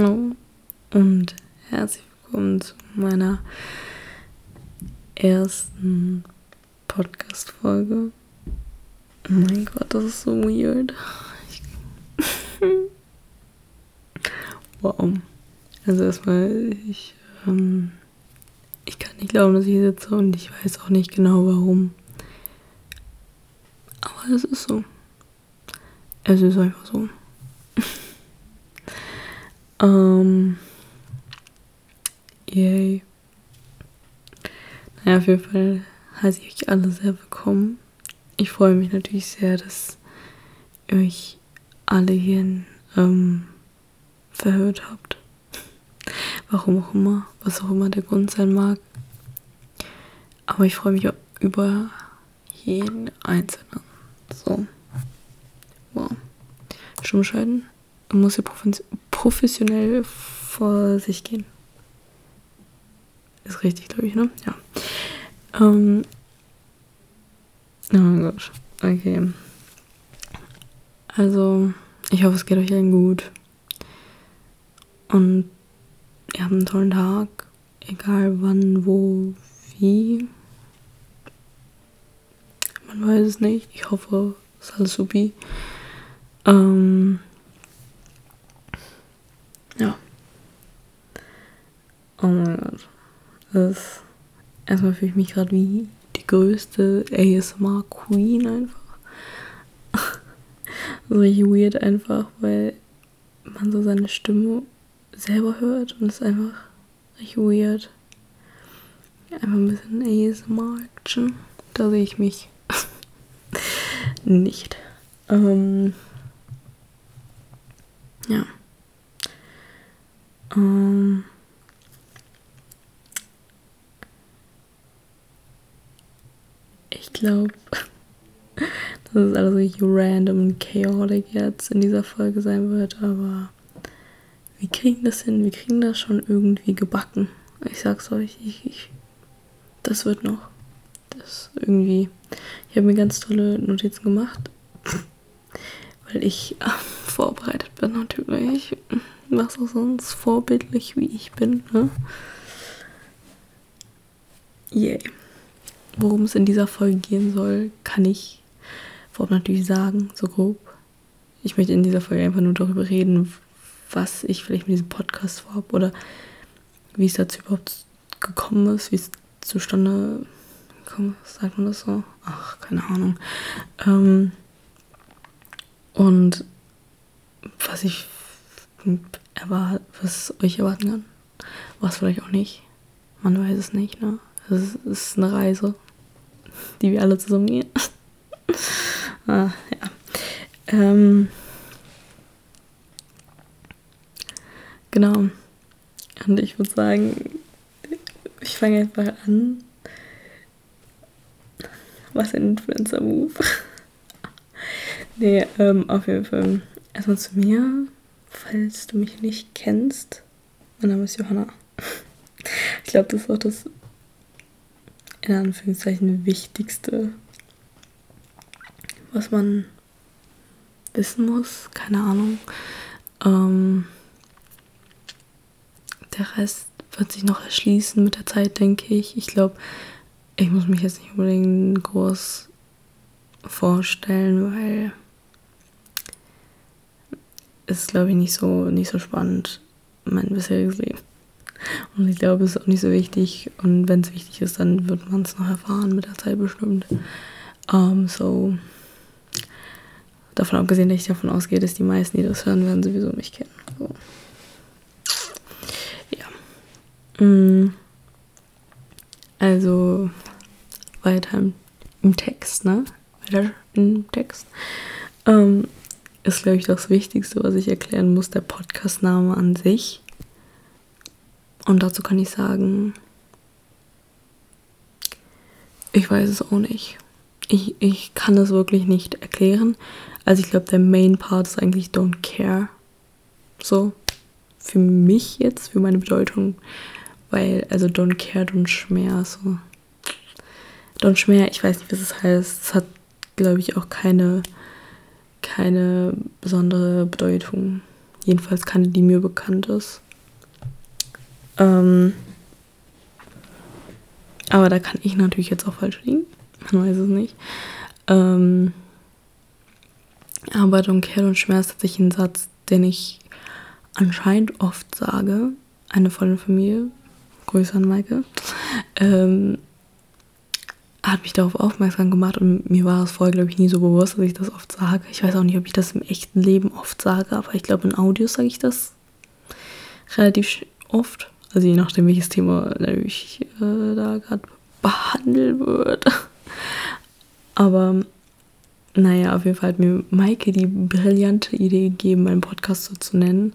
Hallo und herzlich willkommen zu meiner ersten Podcast-Folge. Oh mein Gott, das ist so weird. wow. Also erstmal, ich, ähm, ich kann nicht glauben, dass ich hier sitze und ich weiß auch nicht genau warum. Aber es ist so. Es ist einfach so. Ähm. Yay. Naja, auf jeden Fall heiße ich euch alle sehr willkommen. Ich freue mich natürlich sehr, dass ihr euch alle hierhin ähm, verhört habt. Warum auch immer, was auch immer der Grund sein mag. Aber ich freue mich über jeden Einzelnen. So. Wow. Stumm schalten. Man muss ja professionell vor sich gehen. Ist richtig, glaube ich, ne? Ja. Ähm. Oh mein Gott. Okay. Also, ich hoffe, es geht euch allen gut. Und ihr habt einen tollen Tag. Egal wann, wo, wie. Man weiß es nicht. Ich hoffe, es ist alles supi. Ähm. Ja. Oh mein Gott. Das ist, erstmal fühle ich mich gerade wie die größte ASMR-Queen einfach. so richtig weird einfach, weil man so seine Stimme selber hört und es ist einfach richtig weird. Einfach ein bisschen ASMR-Action. Da sehe ich mich nicht. Ähm, ja. Ähm, ich glaube, dass es alles richtig random und chaotic jetzt in dieser Folge sein wird, aber wir kriegen das hin, wir kriegen das schon irgendwie gebacken. Ich sag's euch, ich, ich das wird noch. Das irgendwie. Ich habe mir ganz tolle Notizen gemacht, weil ich äh, vorbereitet bin natürlich. Was auch sonst vorbildlich wie ich bin. Ne? Yay. Yeah. Worum es in dieser Folge gehen soll, kann ich vorab natürlich sagen, so grob. Ich möchte in dieser Folge einfach nur darüber reden, was ich vielleicht mit diesem Podcast vorhabe oder wie es dazu überhaupt gekommen ist, wie es zustande gekommen ist, sagt man das so? Ach, keine Ahnung. Ähm, und was ich erwart was euch erwarten kann, was vielleicht auch nicht. Man weiß es nicht, ne? Es ist eine Reise, die wir alle zusammen gehen. ah, ja. Ähm, genau. Und ich würde sagen, ich fange einfach an. Was ein Influencer-Move. nee, ähm, auf jeden Fall. Erstmal zu mir, falls du mich nicht kennst. Mein Name ist Johanna. Ich glaube, das ist auch das in Anführungszeichen Wichtigste, was man wissen muss. Keine Ahnung. Ähm, der Rest wird sich noch erschließen mit der Zeit, denke ich. Ich glaube, ich muss mich jetzt nicht unbedingt groß vorstellen, weil es glaube ich nicht so nicht so spannend mein bisheriges Leben. Und ich glaube, es ist auch nicht so wichtig. Und wenn es wichtig ist, dann wird man es noch erfahren mit der Zeit bestimmt. Um, ähm, so davon abgesehen, dass ich davon ausgehe, dass die meisten, die das hören, werden sowieso mich kennen. So. Mm. Also weiter im Text, ne? Weiter im Text. Ähm, ist, glaube ich, das Wichtigste, was ich erklären muss, der Podcastname an sich. Und dazu kann ich sagen, ich weiß es auch nicht. Ich, ich kann es wirklich nicht erklären. Also ich glaube, der Main Part ist eigentlich Don't Care. So. Für mich jetzt, für meine Bedeutung. Weil, also Don't Care, Don't Schmer, so. Don't Schmer, ich weiß nicht, was es heißt. Es hat, glaube ich, auch keine, keine besondere Bedeutung. Jedenfalls keine, die mir bekannt ist. Ähm, aber da kann ich natürlich jetzt auch falsch liegen. Man weiß es nicht. Ähm, und Care und Schmerz ist tatsächlich ein Satz, den ich anscheinend oft sage. Eine Freundin von mir, Grüße an Maike, ähm, hat mich darauf aufmerksam gemacht und mir war es vorher, glaube ich, nie so bewusst, dass ich das oft sage. Ich weiß auch nicht, ob ich das im echten Leben oft sage, aber ich glaube, in Audios sage ich das relativ oft. Also je nachdem, welches Thema natürlich äh, da gerade behandelt wird. Aber naja, auf jeden Fall hat mir Maike die brillante Idee gegeben, meinen Podcast so zu nennen.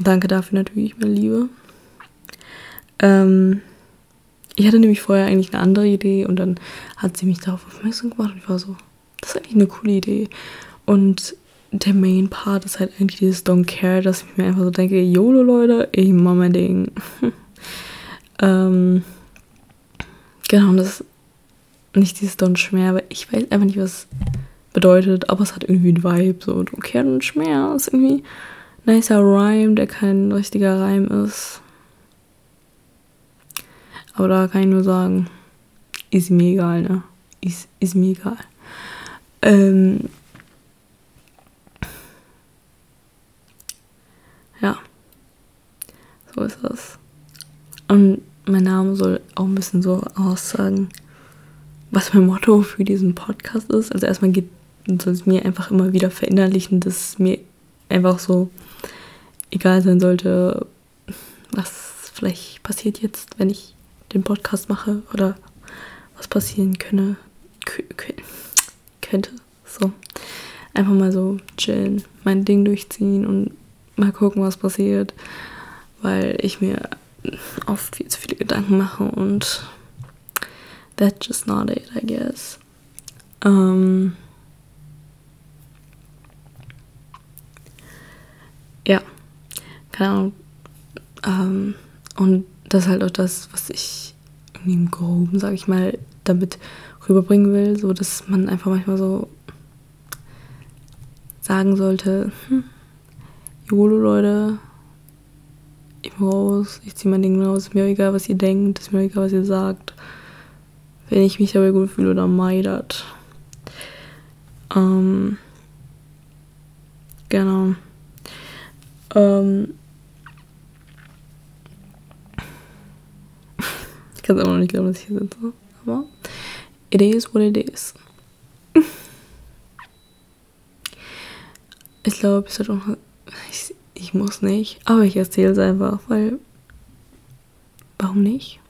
Danke dafür natürlich, meine Liebe. Ähm, ich hatte nämlich vorher eigentlich eine andere Idee und dann hat sie mich darauf aufmerksam gemacht und ich war so, das ist eigentlich eine coole Idee. Und der Main Part ist halt eigentlich dieses Don't Care, dass ich mir einfach so denke, YOLO Leute, ich mach mein Ding. ähm, genau, und das ist nicht dieses Don't Schmer, weil ich weiß einfach nicht, was bedeutet, aber es hat irgendwie einen Vibe, so Don't Care und Schmer ist irgendwie ein nicer Rhyme, der kein richtiger Reim ist. Aber da kann ich nur sagen, ist mir egal, ne? Ist, ist mir egal. Ähm, ja. Das. Und mein Name soll auch ein bisschen so aussagen, was mein Motto für diesen Podcast ist. Also erstmal geht es mir einfach immer wieder verinnerlichen, dass mir einfach so egal sein sollte, was vielleicht passiert jetzt, wenn ich den Podcast mache oder was passieren könne, könnte. So. Einfach mal so chillen, mein Ding durchziehen und mal gucken, was passiert, weil ich mir oft viel zu viele Gedanken mache und that's just not it, I guess. Ähm ja, keine Ahnung. Ähm, und das ist halt auch das, was ich irgendwie im Groben, sag ich mal, damit rüberbringen will, so dass man einfach manchmal so sagen sollte, hm, YOLO Leute, ich bin raus, ich zieh mein Ding raus, ist mir egal, was ihr denkt, ist mir egal, was ihr sagt. Wenn ich mich dabei gut fühle oder meidert. Ähm, genau. Ähm, kann es immer noch nicht glauben, dass ich hier sitze. Aber it is what it is. Ich glaube, ich sollte auch. Ich, ich muss nicht, aber ich erzähle es einfach, weil. Warum nicht?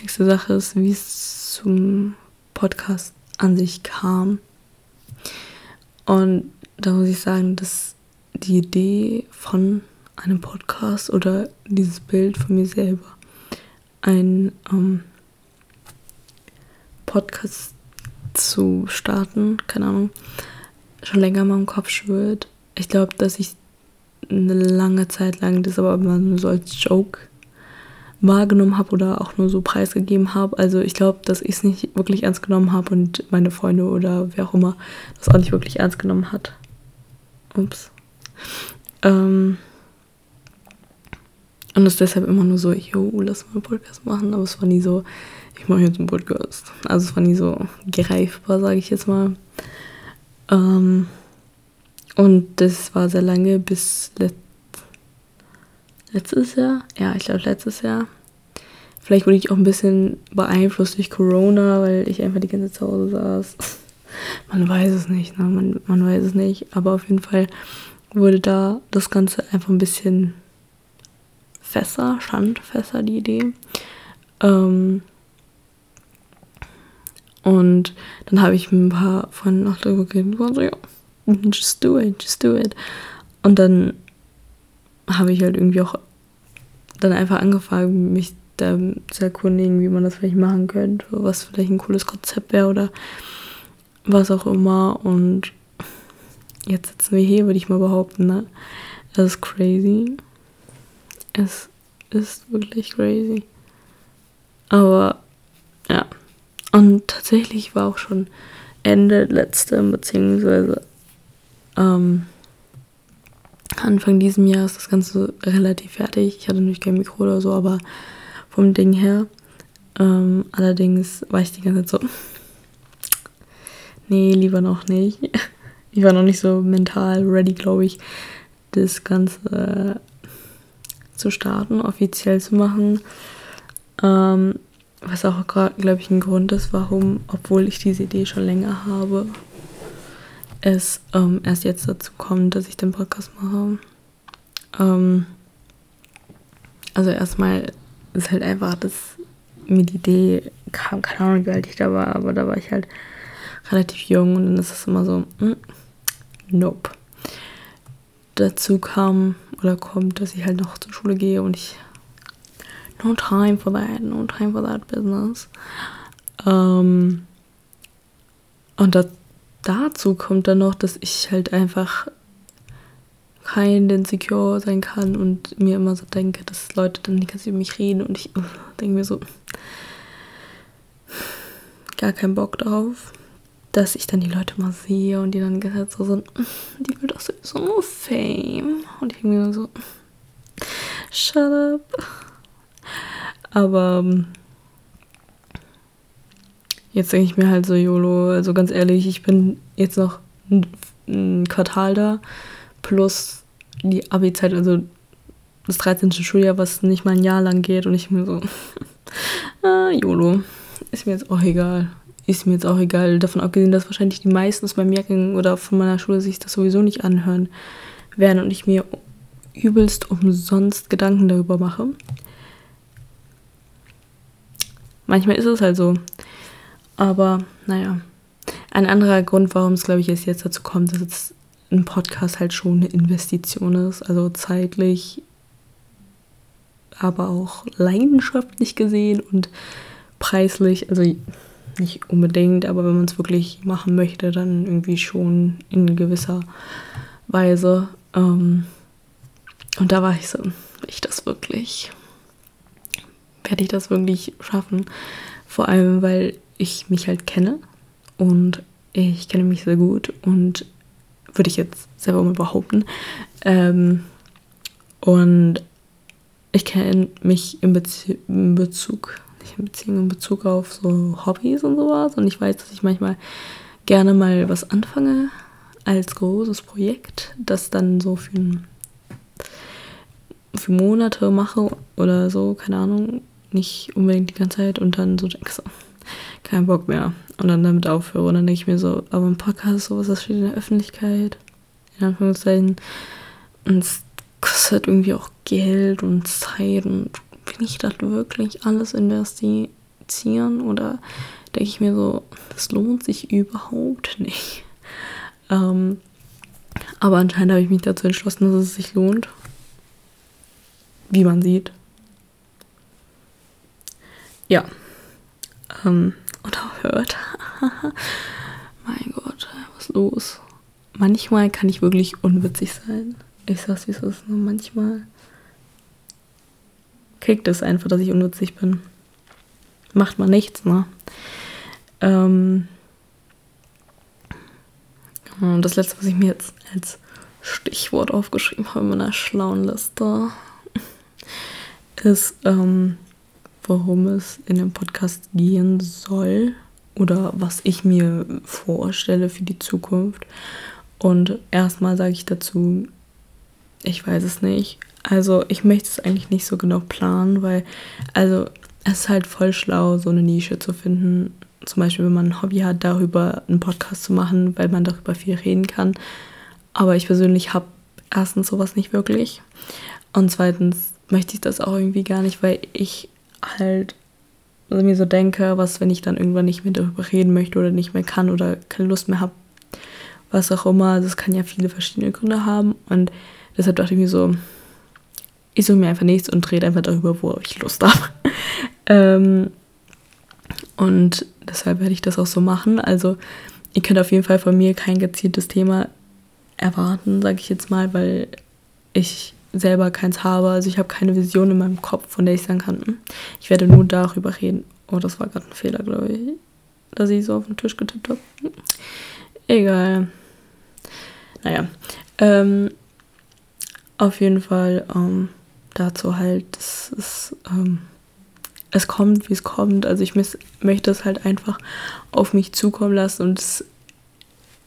Nächste Sache ist, wie es zum Podcast an sich kam. Und da muss ich sagen, dass die Idee von einem Podcast oder dieses Bild von mir selber ein ähm, Podcast zu starten, keine Ahnung, schon länger in meinem Kopf schwirrt. Ich glaube, dass ich eine lange Zeit lang das aber immer nur so als Joke wahrgenommen habe oder auch nur so preisgegeben habe. Also ich glaube, dass ich es nicht wirklich ernst genommen habe und meine Freunde oder wer auch immer das auch nicht wirklich ernst genommen hat. Ups. Ähm, und es ist deshalb immer nur so, yo, lass mal einen Podcast machen. Aber es war nie so, ich mache jetzt einen Podcast. Also es war nie so greifbar, sage ich jetzt mal. Ähm, und das war sehr lange bis let letztes Jahr. Ja, ich glaube letztes Jahr. Vielleicht wurde ich auch ein bisschen beeinflusst durch Corona, weil ich einfach die ganze Zeit zu Hause saß. man weiß es nicht, ne? man, man weiß es nicht. Aber auf jeden Fall wurde da das Ganze einfach ein bisschen Fässer, Schandfässer, die Idee. Ähm, und dann habe ich mit ein paar Freunden noch darüber geredet und so, ja, just do it, just do it. Und dann habe ich halt irgendwie auch dann einfach angefangen, mich da zu erkundigen, wie man das vielleicht machen könnte, was vielleicht ein cooles Konzept wäre oder was auch immer. Und jetzt sitzen wir hier, würde ich mal behaupten, ne? Das ist crazy. Es ist wirklich crazy. Aber ja. Und tatsächlich war auch schon Ende letzte, beziehungsweise ähm, Anfang diesem Jahr ist das Ganze relativ fertig. Ich hatte natürlich kein Mikro oder so, aber vom Ding her. Ähm, allerdings war ich die ganze Zeit so, nee, lieber noch nicht. Ich war noch nicht so mental ready, glaube ich, das Ganze äh, zu starten, offiziell zu machen. Ähm, was auch gerade, glaube ich, ein Grund ist, warum, obwohl ich diese Idee schon länger habe, es ähm, erst jetzt dazu kommt, dass ich den Podcast mache. Ähm, also erstmal ist halt einfach, dass mir die Idee kam, keine Ahnung, wie alt ich da war, aber da war ich halt relativ jung und dann ist es immer so, mm, nope. Dazu kam oder kommt, dass ich halt noch zur Schule gehe und ich no time for that, no time for that business. Ähm, und das, dazu kommt dann noch, dass ich halt einfach kein insecure sein kann und mir immer so denke, dass Leute dann ganze Zeit über mich reden und ich denke mir so, gar keinen Bock drauf, dass ich dann die Leute mal sehe und die dann gesagt so sind, die will doch sowieso nur Fame. Und ich denke mir so, shut up. Aber ähm, jetzt denke ich mir halt so, YOLO, also ganz ehrlich, ich bin jetzt noch ein, ein Quartal da, plus die Abi-Zeit, also das 13. Schuljahr, was nicht mal ein Jahr lang geht und ich mir so, ah, YOLO, ist mir jetzt auch egal. Ist mir jetzt auch egal. Davon abgesehen, dass wahrscheinlich die meisten aus meinem Jahrgang oder von meiner Schule sich das sowieso nicht anhören werden und ich mir übelst umsonst Gedanken darüber mache. Manchmal ist es halt so. Aber naja. Ein anderer Grund, warum es, glaube ich, erst jetzt dazu kommt, dass jetzt ein Podcast halt schon eine Investition ist. Also zeitlich, aber auch leidenschaftlich gesehen und preislich. Also nicht unbedingt, aber wenn man es wirklich machen möchte, dann irgendwie schon in gewisser Weise. Ähm, und da war ich so, ich das wirklich? werde ich das wirklich schaffen. Vor allem, weil ich mich halt kenne und ich kenne mich sehr gut und würde ich jetzt selber mal behaupten. Ähm, und ich kenne mich in, Bezie in Bezug, nicht in Beziehung, in Bezug auf so Hobbys und sowas. Und ich weiß, dass ich manchmal gerne mal was anfange als großes Projekt, das dann so für, für Monate mache oder so, keine Ahnung nicht unbedingt die ganze Zeit und dann so denkst so, kein Bock mehr und dann damit aufhöre. Und dann denke ich mir so, aber ein Podcast ist sowas, das steht in der Öffentlichkeit, in Anführungszeichen. Und es kostet irgendwie auch Geld und Zeit und will ich das wirklich alles investieren oder denke ich mir so, das lohnt sich überhaupt nicht. Ähm, aber anscheinend habe ich mich dazu entschlossen, dass es sich lohnt. Wie man sieht. Ja. Ähm, oder hört. mein Gott, was ist los? Manchmal kann ich wirklich unwitzig sein. Ich sag's wie es ist, nur manchmal kickt es einfach, dass ich unwitzig bin. Macht man nichts, ne? Ähm, und das letzte, was ich mir jetzt als Stichwort aufgeschrieben habe in meiner schlauen Liste, ist ähm, worum es in dem Podcast gehen soll oder was ich mir vorstelle für die Zukunft. Und erstmal sage ich dazu, ich weiß es nicht. Also ich möchte es eigentlich nicht so genau planen, weil also es ist halt voll schlau, so eine Nische zu finden. Zum Beispiel, wenn man ein Hobby hat, darüber einen Podcast zu machen, weil man darüber viel reden kann. Aber ich persönlich habe erstens sowas nicht wirklich. Und zweitens möchte ich das auch irgendwie gar nicht, weil ich halt also mir so denke, was, wenn ich dann irgendwann nicht mehr darüber reden möchte oder nicht mehr kann oder keine Lust mehr habe, was auch immer. Das kann ja viele verschiedene Gründe haben. Und deshalb dachte ich mir so, ich suche mir einfach nichts und rede einfach darüber, wo ich Lust habe. ähm, und deshalb werde ich das auch so machen. Also ihr könnt auf jeden Fall von mir kein gezieltes Thema erwarten, sage ich jetzt mal, weil ich selber keins habe. Also ich habe keine Vision in meinem Kopf, von der ich sagen kann, hm, ich werde nur darüber reden. Oh, das war gerade ein Fehler, glaube ich, dass ich so auf den Tisch getippt habe. Hm. Egal. Naja. Ähm, auf jeden Fall ähm, dazu halt, es, es, ähm, es kommt, wie es kommt. Also ich möchte es halt einfach auf mich zukommen lassen und es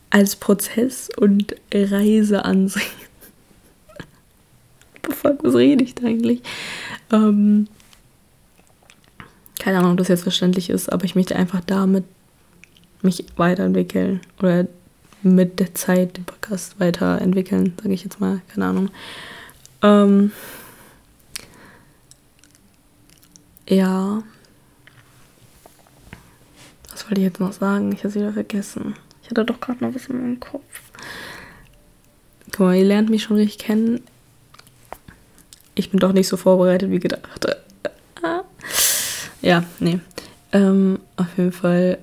als Prozess und Reise ansehen. Bevor, was rede ich da eigentlich? Ähm, keine Ahnung, ob das jetzt verständlich ist, aber ich möchte einfach damit mich weiterentwickeln oder mit der Zeit den Podcast weiterentwickeln, sage ich jetzt mal, keine Ahnung. Ähm, ja. Was wollte ich jetzt noch sagen? Ich habe es wieder vergessen. Ich hatte doch gerade noch was in meinem Kopf. Guck mal, ihr lernt mich schon richtig kennen. Ich bin doch nicht so vorbereitet wie gedacht. Ja, nee. Ähm, auf jeden Fall,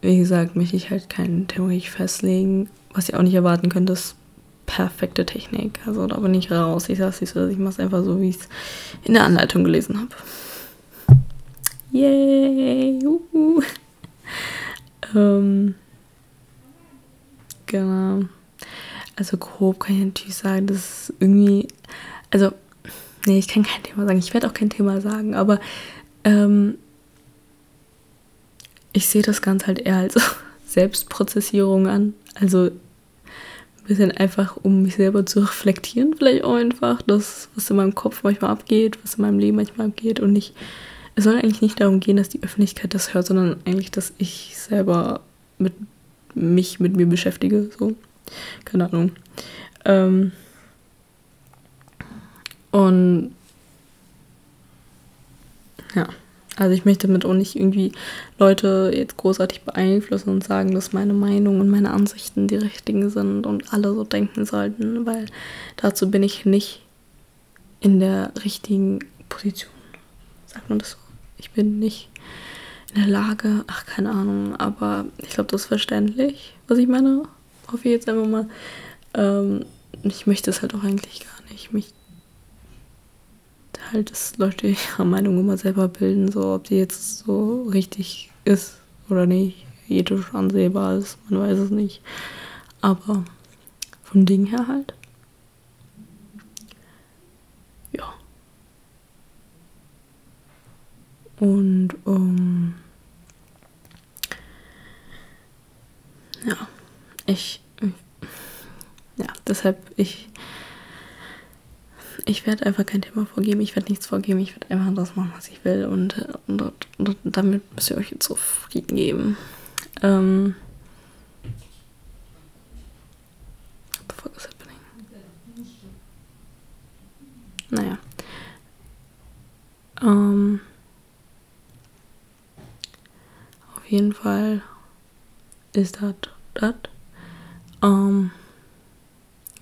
wie gesagt, möchte ich halt keinen Theorie festlegen. Was ihr auch nicht erwarten könnt, ist perfekte Technik. Also da bin ich raus. Ich sag's nicht so, ich mach's einfach so, wie ich es in der Anleitung gelesen habe. Yay! Juhu. ähm, genau. Also grob kann ich natürlich sagen, dass es irgendwie, also Nee, ich kann kein Thema sagen. Ich werde auch kein Thema sagen, aber ähm, ich sehe das Ganze halt eher als Selbstprozessierung an. Also ein bisschen einfach, um mich selber zu reflektieren, vielleicht auch einfach, das, was in meinem Kopf manchmal abgeht, was in meinem Leben manchmal abgeht und nicht. Es soll eigentlich nicht darum gehen, dass die Öffentlichkeit das hört, sondern eigentlich, dass ich selber mit mich mit mir beschäftige. So. Keine Ahnung. Ähm, und ja, also ich möchte damit auch nicht irgendwie Leute jetzt großartig beeinflussen und sagen, dass meine Meinung und meine Ansichten die richtigen sind und alle so denken sollten, weil dazu bin ich nicht in der richtigen Position. Sagt man das so? Ich bin nicht in der Lage, ach keine Ahnung, aber ich glaube, das ist verständlich, was ich meine. Hoffe ich jetzt einfach mal. Ähm, ich möchte es halt auch eigentlich gar nicht. Mich halt, dass Leute ihre Meinung immer selber bilden, so ob die jetzt so richtig ist oder nicht, ethisch ansehbar ist, man weiß es nicht. Aber vom Ding her halt. Ja. Und um, ja, ich, ja, deshalb ich ich werde einfach kein Thema vorgeben, ich werde nichts vorgeben, ich werde einfach das machen, was ich will und, und, und, damit müsst ihr euch jetzt zufrieden geben. Ähm, the fuck is happening? Naja. Ähm, auf jeden Fall ist das das. Ähm,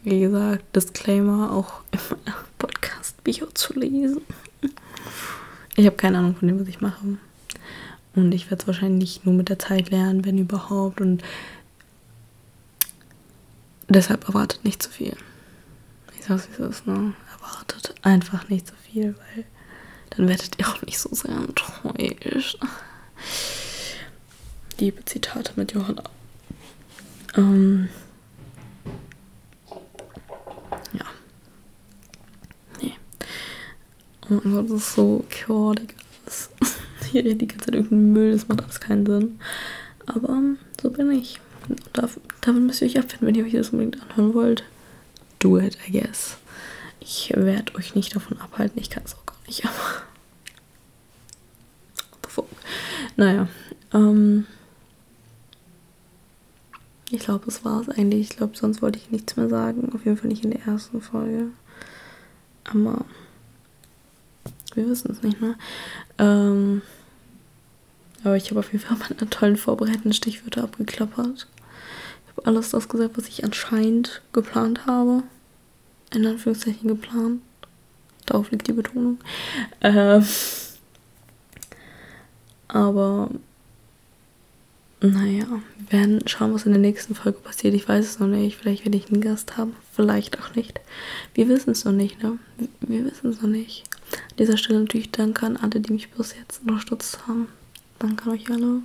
wie gesagt, Disclaimer auch im Podcast Bio zu lesen. Ich habe keine Ahnung von dem, was ich mache. Und ich werde es wahrscheinlich nur mit der Zeit lernen, wenn überhaupt. Und deshalb erwartet nicht zu viel. Ich sag's wie es ist, ne? Erwartet einfach nicht zu viel, weil dann werdet ihr auch nicht so sehr enttäuscht. Liebe Zitate mit Johanna. Ähm, Oh das ist so chaotisch alles. Hier redet die ganze Zeit irgendein Müll, das macht alles keinen Sinn. Aber so bin ich. Dafür, damit müsst ihr euch abfinden, wenn ihr euch das unbedingt anhören wollt. Do it, I guess. Ich werde euch nicht davon abhalten, ich kann es auch gar nicht, aber. Naja, ähm. Ich glaube, das war es eigentlich. Ich glaube, sonst wollte ich nichts mehr sagen. Auf jeden Fall nicht in der ersten Folge. Aber wir wissen es nicht, ne? Ähm, aber ich habe auf jeden Fall meine tollen vorbereitenden Stichwörter abgeklappert. Ich habe alles das gesagt, was ich anscheinend geplant habe. In Anführungszeichen geplant. Darauf liegt die Betonung. Ähm, aber naja, wir werden schauen, was in der nächsten Folge passiert. Ich weiß es noch nicht. Vielleicht werde ich einen Gast haben, vielleicht auch nicht. Wir wissen es noch nicht, ne? Wir wissen es noch nicht. An dieser Stelle natürlich danke an alle, die mich bis jetzt unterstützt haben. Danke an euch alle.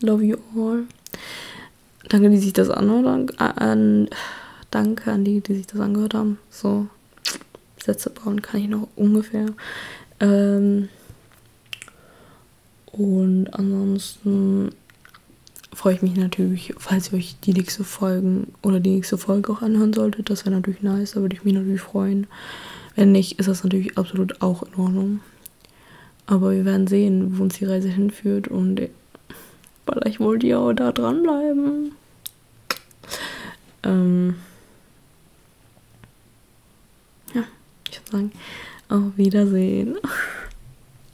Love you all. Danke, die sich das anhören. An, danke an die, die sich das angehört haben. So, Sätze bauen kann ich noch ungefähr. Ähm, und ansonsten freue ich mich natürlich, falls ihr euch die nächste Folge oder die nächste Folge auch anhören solltet. Das wäre natürlich nice, da würde ich mich natürlich freuen. Wenn nicht, ist das natürlich absolut auch in Ordnung. Aber wir werden sehen, wo uns die Reise hinführt und vielleicht wollt ihr auch da dranbleiben. Ähm ja, ich würde sagen, auf Wiedersehen.